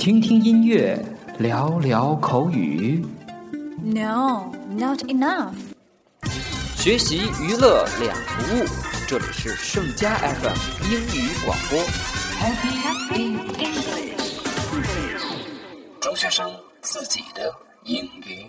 听听音乐，聊聊口语。No, not enough. 学习娱乐两不误。这里是盛佳 FM 英语广播。Happy English，中学生自己的英语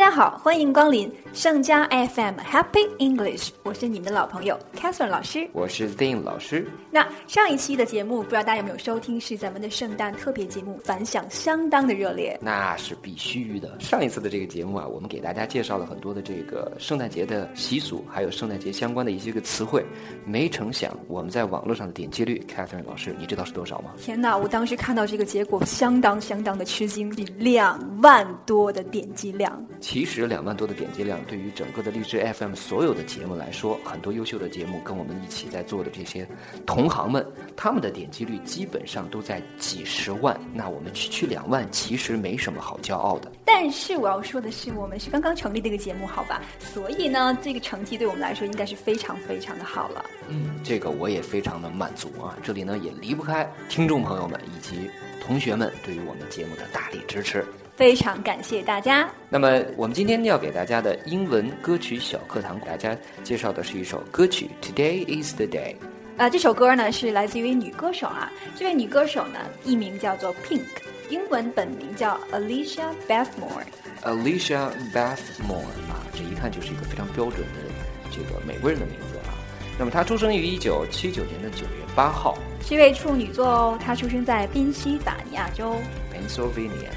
家好，欢迎光临盛家 FM Happy English，我是你们的老朋友 Catherine 老师。我是 Dean 老师。那上一期的节目，不知道大家有没有收听？是咱们的圣诞特别节目，反响相当的热烈。那是必须的。上一次的这个节目啊，我们给大家介绍了很多的这个圣诞节的习俗，还有圣诞节相关的一些个词汇。没成想，我们在网络上的点击率，Catherine 老师，你知道是多少吗？天哪！我当时看到这个结果，相当相当的吃惊，比两万多的点击量。其实两万多的点击量，对于整个的荔枝 FM 所有的节目来说，很多优秀的节目跟我们一起在做的这些同行们，他们的点击率基本上都在几十万。那我们区区两万，其实没什么好骄傲的。但是我要说的是，我们是刚刚成立的一个节目，好吧？所以呢，这个成绩对我们来说应该是非常非常的好了。嗯，这个我也非常的满足啊。这里呢也离不开听众朋友们以及同学们对于我们节目的大力支持。非常感谢大家。那么，我们今天要给大家的英文歌曲小课堂，给大家介绍的是一首歌曲《Today Is the Day》。啊、这首歌呢是来自于一位女歌手啊，这位女歌手呢艺名叫做 Pink，英文本名叫 Alicia Bethmore。Alicia Bethmore 啊，这一看就是一个非常标准的这个美国人的名字啊。那么她出生于一九七九年的九月八号是一位处女座哦，她出生在宾夕法尼亚州。，Pennsylvania。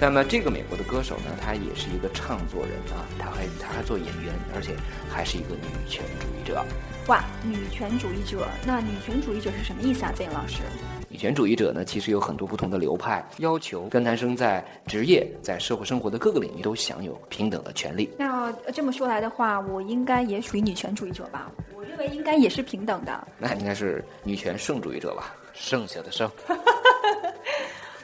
那么这个美国的歌手呢，她也是一个唱作人啊，她还她还做演员，而且还是一个女权主义者。哇，女权主义者，那女权主义者是什么意思啊？郑老师？女权主义者呢，其实有很多不同的流派，要求跟男生在职业、在社会生活的各个领域都享有平等的权利。那呃这么说来的话，我应该也属于女权主义者吧？我认为应该也是平等的。那应该是女权圣主义者吧？剩下的剩。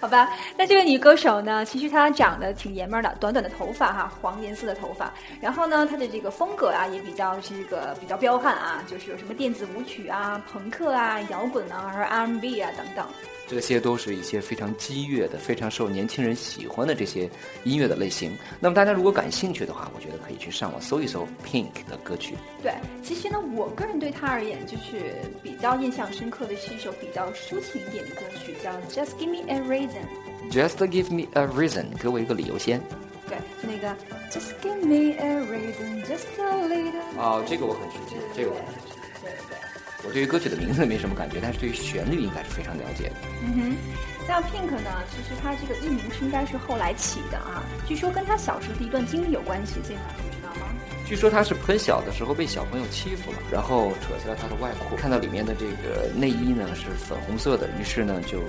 好吧，那这位女歌手呢，其实她长得挺爷们儿的，短短的头发哈，黄颜色的头发。然后呢，她的这个风格啊，也比较这个比较彪悍啊，就是有什么电子舞曲啊、朋克啊、摇滚啊，还有 R&B 啊等等。这些都是一些非常激越的、非常受年轻人喜欢的这些音乐的类型。那么大家如果感兴趣的话，我觉得可以去上网搜一搜 Pink 的歌曲。对，其实呢，我个人对他而言，就是比较印象深刻的是一首比较抒情一点的歌曲，叫《Just Give Me a Reason》。Just give me a reason，给我一个理由先。对，就那个 Just give me a reason, just a little。哦，这个我很熟悉，这个我很熟悉。我对于歌曲的名字没什么感觉，但是对于旋律应该是非常了解的。嗯哼，那 Pink 呢？其实他这个艺名是应该是后来起的啊，据说跟他小时候的一段经历有关系，这个你知道吗？据说他是很小的时候被小朋友欺负了，然后扯下了他的外裤，看到里面的这个内衣呢是粉红色的，于是呢就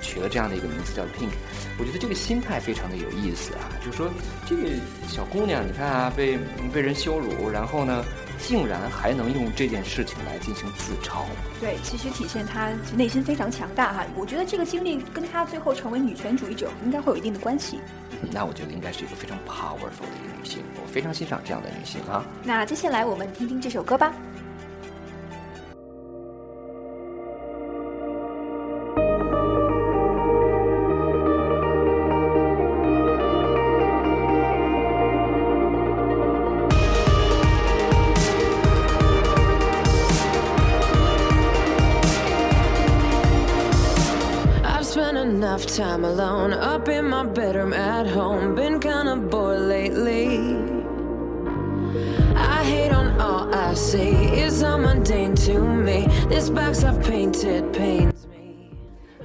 取了这样的一个名字叫 Pink。我觉得这个心态非常的有意思啊，就是说这个小姑娘，你看啊，被被人羞辱，然后呢，竟然还能用这件事情来进行自嘲。对，其实体现她内心非常强大哈。我觉得这个经历跟她最后成为女权主义者应该会有一定的关系。那我觉得应该是一个非常 powerful 的一个女性，我非常欣赏这样的女性啊。那接下来我们听听这首歌吧。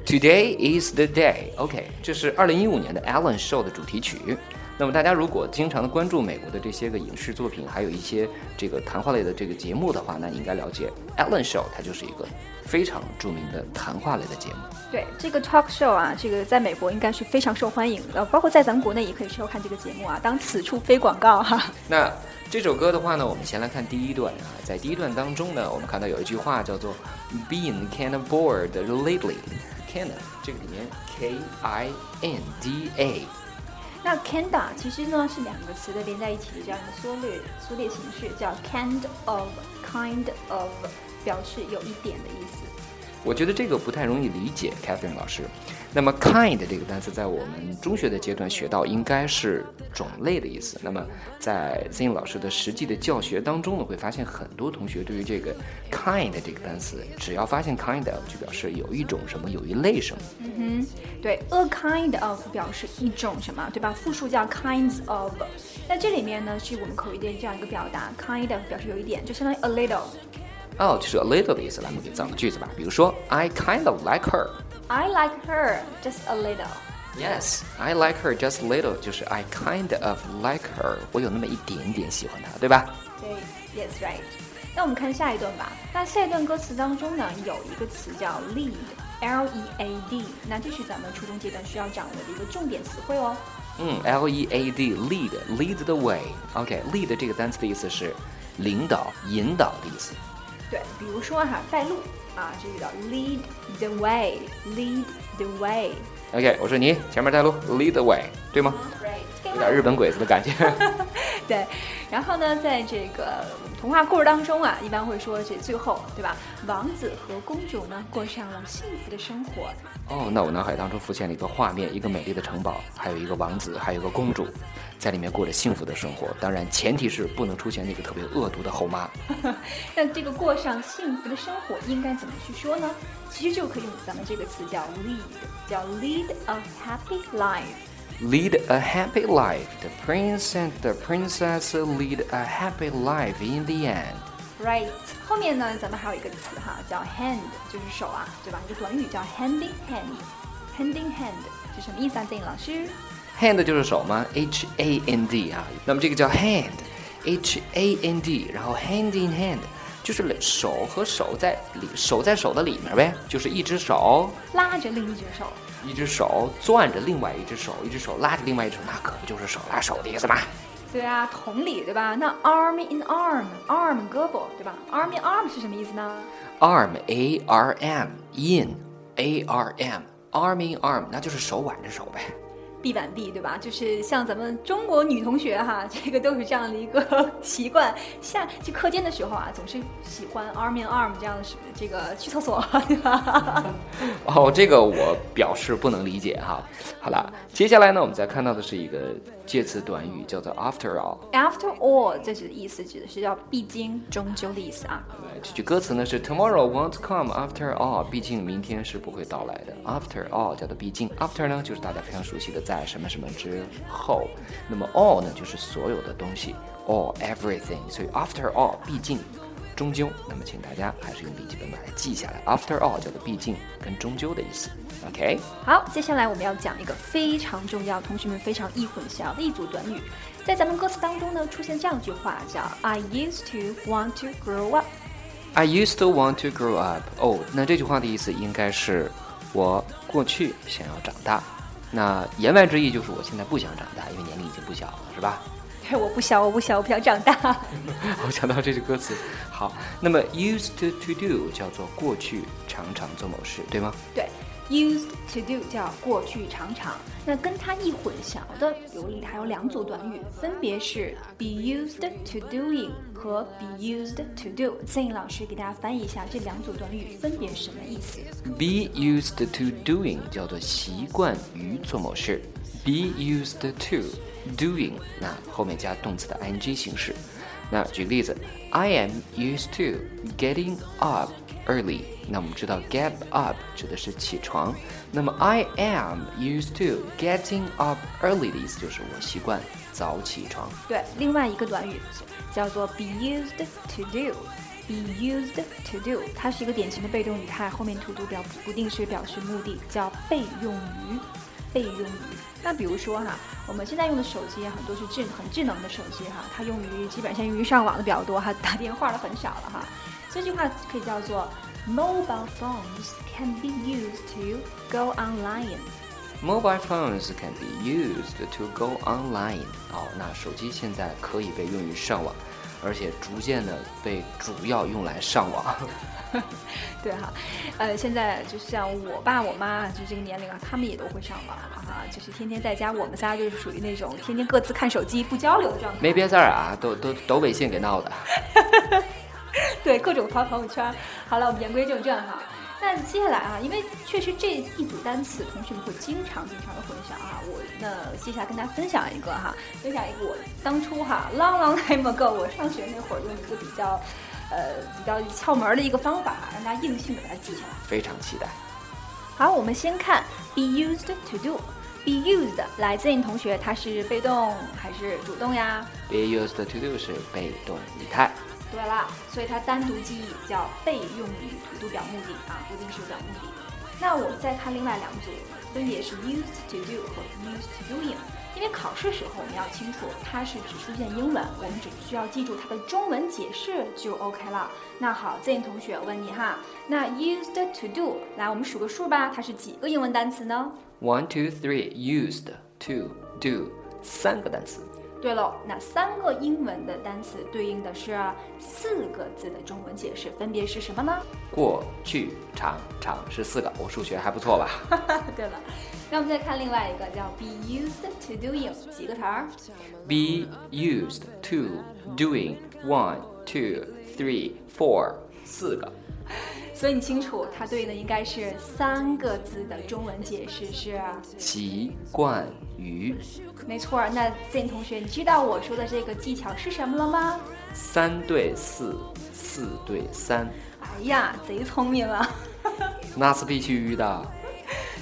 Today is the day. OK，这是二零一五年的 Ellen Show 的主题曲。那么大家如果经常的关注美国的这些个影视作品，还有一些这个谈话类的这个节目的话，那你应该了解 Ellen Show，它就是一个非常著名的谈话类的节目。对这个 talk show 啊，这个在美国应该是非常受欢迎的，包括在咱们国内也可以收看这个节目啊。当此处非广告哈。那这首歌的话呢，我们先来看第一段啊，在第一段当中呢，我们看到有一句话叫做 "Being kind of bored lately." Kinda 这个里面 K I N D A 那 kinda 其实呢是两个词的连在一起的这样一个缩略缩略形式，叫 kind of kind of，表示有一点的意思。我觉得这个不太容易理解，Catherine 老师。那么 kind 这个单词在我们中学的阶段学到，应该是种类的意思。那么在 z i n 老师的实际的教学当中呢，会发现很多同学对于这个 kind 这个单词，只要发现 kind of 就表示有一种什么，有一类什么。嗯哼，对，a kind of 表示一种什么，对吧？复数叫 kinds of。那这里面呢，是我们口语的这样一个表达，kind of 表示有一点，就相当于 a little。哦，就是 a little 的意思。来，我们给造个句子吧。比如说，I kind of like her。I like her just a little. Yes, I like her just a little，就是 I kind of like her，我有那么一点点喜欢她，对吧？对，Yes, right。那我们看下一段吧。那下一段歌词当中呢，有一个词叫 lead，L E A D，那这是咱们初中阶段需要掌握的一个重点词汇哦。嗯，L E A D，lead，lead the way。OK，lead 这个单词的意思是领导、引导的意思。对，比如说哈，带路。啊，这个叫 lead the way，lead the way。OK，我说你前面带路，lead the way，对吗？有点日本鬼子的感觉。对，然后呢，在这个童话故事当中啊，一般会说这最后，对吧？王子和公主呢，过上了幸福的生活。哦，那我脑海当中浮现了一个画面，一个美丽的城堡，还有一个王子，还有一个公主。在里面过着幸福的生活，当然前提是不能出现那个特别恶毒的后妈。那这个过上幸福的生活应该怎么去说呢？其实就可以用咱们这个词叫 lead，叫 lead a happy life。Lead a happy life. The prince and the princess lead a happy life in the end. Right. 后面呢，咱们还有一个词哈，叫 hand，就是手啊，对吧？一个短语叫 hand in hand。hand in hand 是什么意思啊？郑老师？hand 就是手吗？H A N D 啊，那么这个叫 hand，H A N D，然后 hand in hand 就是手和手在里，手在手的里面呗，就是一只手拉着另一只手，一只手攥着另外一只手，一只手拉着另外一只手，那可不就是手拉手的意思吗？对啊，同理对吧？那 arm in arm，arm 胳膊对吧？arm in arm 是什么意思呢？arm A R M in A R M，arm in arm 那就是手挽着手呗。臂挽臂，对吧？就是像咱们中国女同学哈，这个都是这样的一个习惯。下去课间的时候啊，总是喜欢 arm in arm 这样的，这个去厕所，对吧？哦，这个我表示不能理解哈。好了，接下来呢，我们再看到的是一个。介词短语叫做 after all。After all，这是意思指的是叫毕竟、终究的意思啊。这句歌词呢是 Tomorrow won't come after all，毕竟明天是不会到来的。After all 叫做毕竟，after 呢就是大家非常熟悉的在什么什么之后，那么 all 呢就是所有的东西，all everything，所以 after all 毕竟。终究，那么请大家还是用笔记本把它记下来。After all，叫做毕竟跟终究的意思。OK，好，接下来我们要讲一个非常重要，同学们非常易混淆的一组短语。在咱们歌词当中呢，出现这样一句话，叫 I used to want to grow up。I used to want to grow up。哦，那这句话的意思应该是我过去想要长大。那言外之意就是我现在不想长大，因为年龄已经不小了，是吧？我不想，我不想，我不想长大。我想到这句歌词，好，那么 used to do 叫做过去常常做某事，对吗？对，used to do 叫过去常常。那跟它易混淆的有还有两组短语，分别是 be used to doing 和 be used to do。曾老师给大家翻译一下这两组短语分别什么意思？be used to doing 叫做习惯于做某事，be used to。doing，那后面加动词的 ing 形式。那举个例子，I am used to getting up early。那我们知道 get up 指的是起床，那么 I am used to getting up early 的意思就是我习惯早起床。对，另外一个短语叫做 be used to do。be used to do，它是一个典型的被动语态，后面 to do 表不定式表示目的，叫被用于。备用于，那比如说哈，我们现在用的手机很多是智很智能的手机哈，它用于基本上用于上网的比较多，哈，打电话的很少了哈。这句话可以叫做 Mobile phones can be used to go online. Mobile phones can be used to go online. 哦，那手机现在可以被用于上网，而且逐渐的被主要用来上网。对哈，呃，现在就像我爸我妈就这个年龄啊，他们也都会上网哈，就是天天在家，我们仨就是属于那种天天各自看手机不交流的状态。没别字儿啊，都都都微信给闹的。对，各种发朋友圈。好了，我们言归正传哈。那接下来啊，因为确实这一组单词同学们会经常经常的混淆啊，我那接下来跟大家分享一个哈，分享一个我当初哈 long long time ago 我上学那会儿用一个比较呃比较窍门的一个方法，让大家硬性的把它记下来。非常期待。好，我们先看 be used to do。be used 来自你同学，它是被动还是主动呀？Be used to do 是被动语态。对了，所以它单独记忆叫被用于 to do 表目的啊，不定式表目的。那我们再看另外两组，分别是 used to do 和 used to doing。因为考试时候我们要清楚，它是只出现英文，我们只需要记住它的中文解释就 OK 了。那好，Zen 同学问你哈，那 used to do，来我们数个数吧，它是几个英文单词呢？One, two, three. Used to do 三个单词。对喽，那三个英文的单词对应的是四个字的中文解释，分别是什么呢？过去常常是四个，我数学还不错吧？对了，那我们再看另外一个叫 be used to doing，几个词儿？Be used to doing one, two, three, four 四个。所以你清楚，它对应的应该是三个字的中文解释是，习惯于没错儿。那 Zen 同学，你知道我说的这个技巧是什么了吗？三对四，四对三，哎呀，贼聪明啊！那是必须的。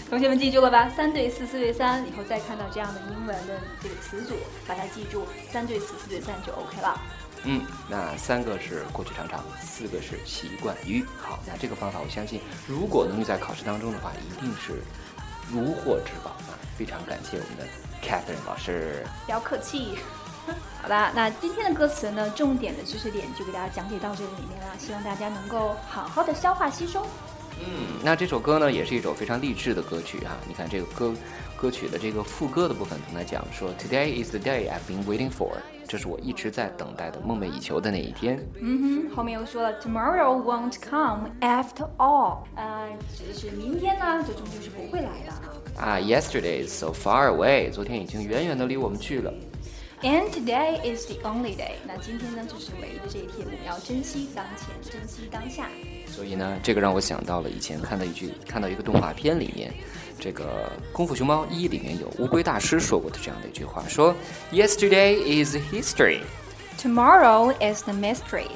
同学们记住了吧？三对四，四对三，以后再看到这样的英文的这个词组，把它记住，三对四，四对三就 OK 了。嗯，那三个是过去常常，四个是习惯于。好，那这个方法我相信，如果能用在考试当中的话，一定是如获至宝啊！非常感谢我们的 Catherine 老师。不要客气。好吧，那今天的歌词呢，重点的知识点就给大家讲解到这个里面了，希望大家能够好好的消化吸收。嗯，那这首歌呢，也是一首非常励志的歌曲哈、你看这个歌歌曲的这个副歌的部分，跟他讲说，Today is the day I've been waiting for，这是我一直在等待的、梦寐以求的那一天。嗯哼，后面又说了，Tomorrow won't come after all，呃，指的是明天呢，最终就是不会来的啊。啊，Yesterday is so far away，昨天已经远远的离我们去了。And today is the only day，那今天呢，就是唯一的这一天，我们要珍惜当前，珍惜当下。所以呢，这个让我想到了以前看到一句，看到一个动画片里面，这个《功夫熊猫一》里面有乌龟大师说过的这样的一句话，说 Yesterday is history, Tomorrow is the mystery.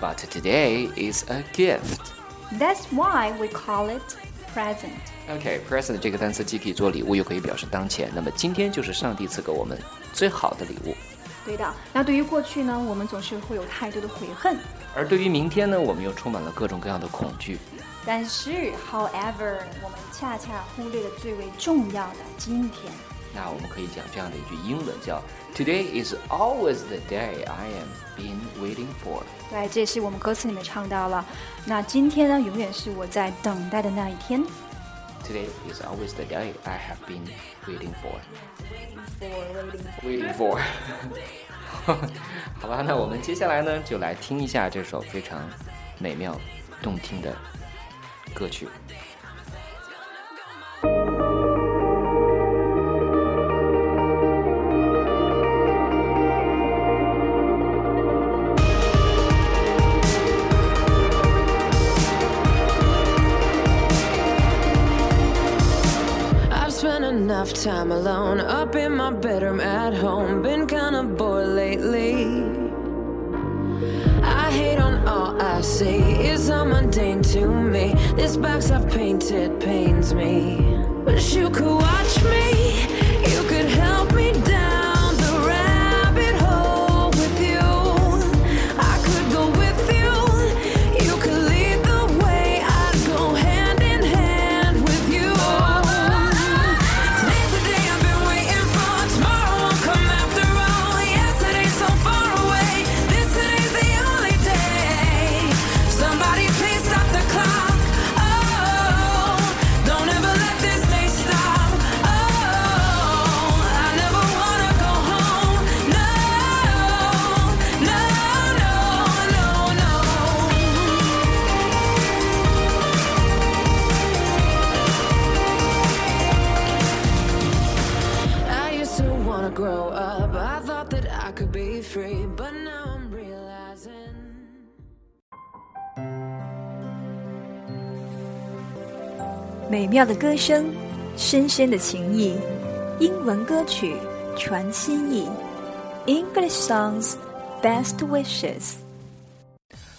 but today is a gift. That's why we call it present. OK，present、这个单词既可以做礼物，又可以表示当前。那么今天就是上帝赐给我们最好的礼物。对的。那对于过去呢，我们总是会有太多的悔恨。而对于明天呢，我们又充满了各种各样的恐惧。但是，however，我们恰恰忽略了最为重要的今天。那我们可以讲这样的一句英文叫 Today is always the day I am been waiting for。对，这也是我们歌词里面唱到了。那今天呢，永远是我在等待的那一天。Today is always the day I have been waiting for. For waiting Waiting for。好吧，那我们接下来呢，就来听一下这首非常美妙动听的 I've spent enough time alone up in my bedroom I see. It's all mundane to me. This box I've painted pains me. Wish you could watch me. 妙的歌声，深深的情谊，英文歌曲传心意，English songs best wishes。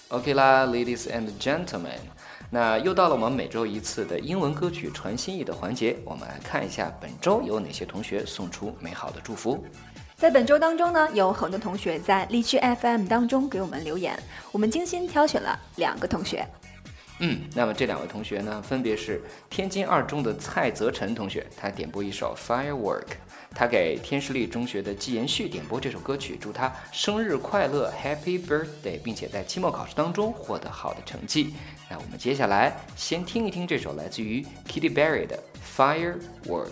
OK 啦，Ladies and Gentlemen，那又到了我们每周一次的英文歌曲传心意的环节，我们来看一下本周有哪些同学送出美好的祝福。在本周当中呢，有很多同学在荔枝 FM 当中给我们留言，我们精心挑选了两个同学。嗯，那么这两位同学呢，分别是天津二中的蔡泽辰同学，他点播一首《Firework》，他给天士力中学的季延旭点播这首歌曲，祝他生日快乐，Happy Birthday，并且在期末考试当中获得好的成绩。那我们接下来先听一听这首来自于 Kitty Berry 的《Firework》。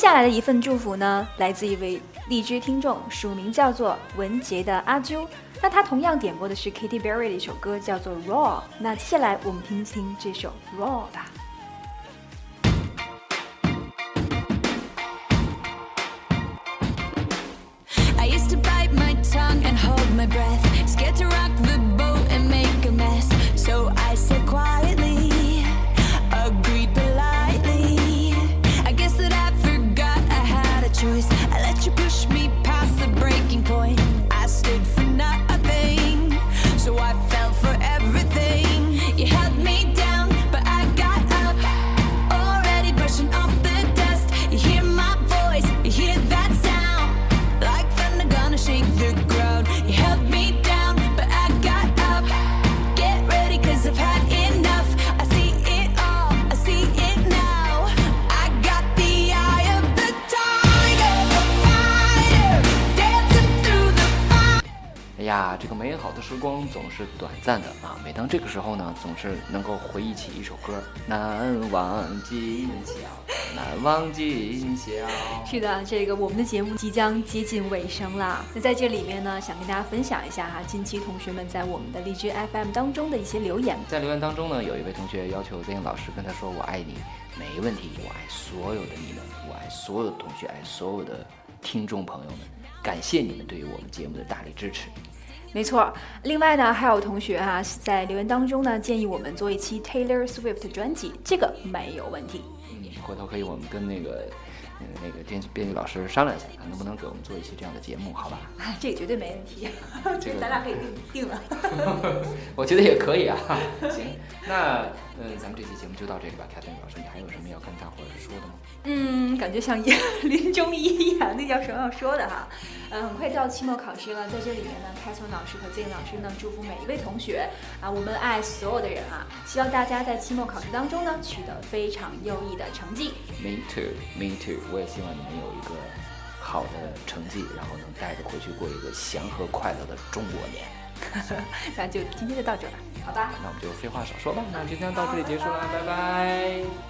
下来的一份祝福呢，来自一位荔枝听众，署名叫做文杰的阿啾。那他同样点播的是 Katy Perry 的一首歌，叫做《Raw》。那接下来我们听听这首《Raw》吧。总是短暂的啊！每当这个时候呢，总是能够回忆起一首歌，难忘今宵，难忘今宵。是的，这个我们的节目即将接近尾声啦。那在这里面呢，想跟大家分享一下哈，近期同学们在我们的荔枝 FM 当中的一些留言。在留言当中呢，有一位同学要求 z 老师跟他说：“我爱你，没问题，我爱所有的你们，我爱所有的同学，爱所有的听众朋友们，感谢你们对于我们节目的大力支持。”没错，另外呢，还有同学哈、在留言当中呢，建议我们做一期 Taylor Swift 专辑，这个没有问题。嗯，回头可以我们跟那个，嗯，那个编编辑老师商量一下，看能不能给我们做一期这样的节目，好吧？啊，这个绝对没问题，这个咱俩可以定定了。我觉得也可以啊。行，那嗯，咱们这期节目就到这里吧。凯特老师，你还有什么要跟大伙儿说的吗？嗯，感觉像演临终遗言，那叫什么要说的哈？嗯，很快就要期末考试了，在这里面呢，开聪老师和 Z 老师呢，祝福每一位同学啊，我们爱所有的人啊，希望大家在期末考试当中呢，取得非常优异的成绩。Me too, me too。我也希望你们有一个好的成绩，然后能带着回去过一个祥和快乐的中国年。那就今天就到这儿了，好吧？那我们就废话少说吧，那今天到这里结束了，拜拜。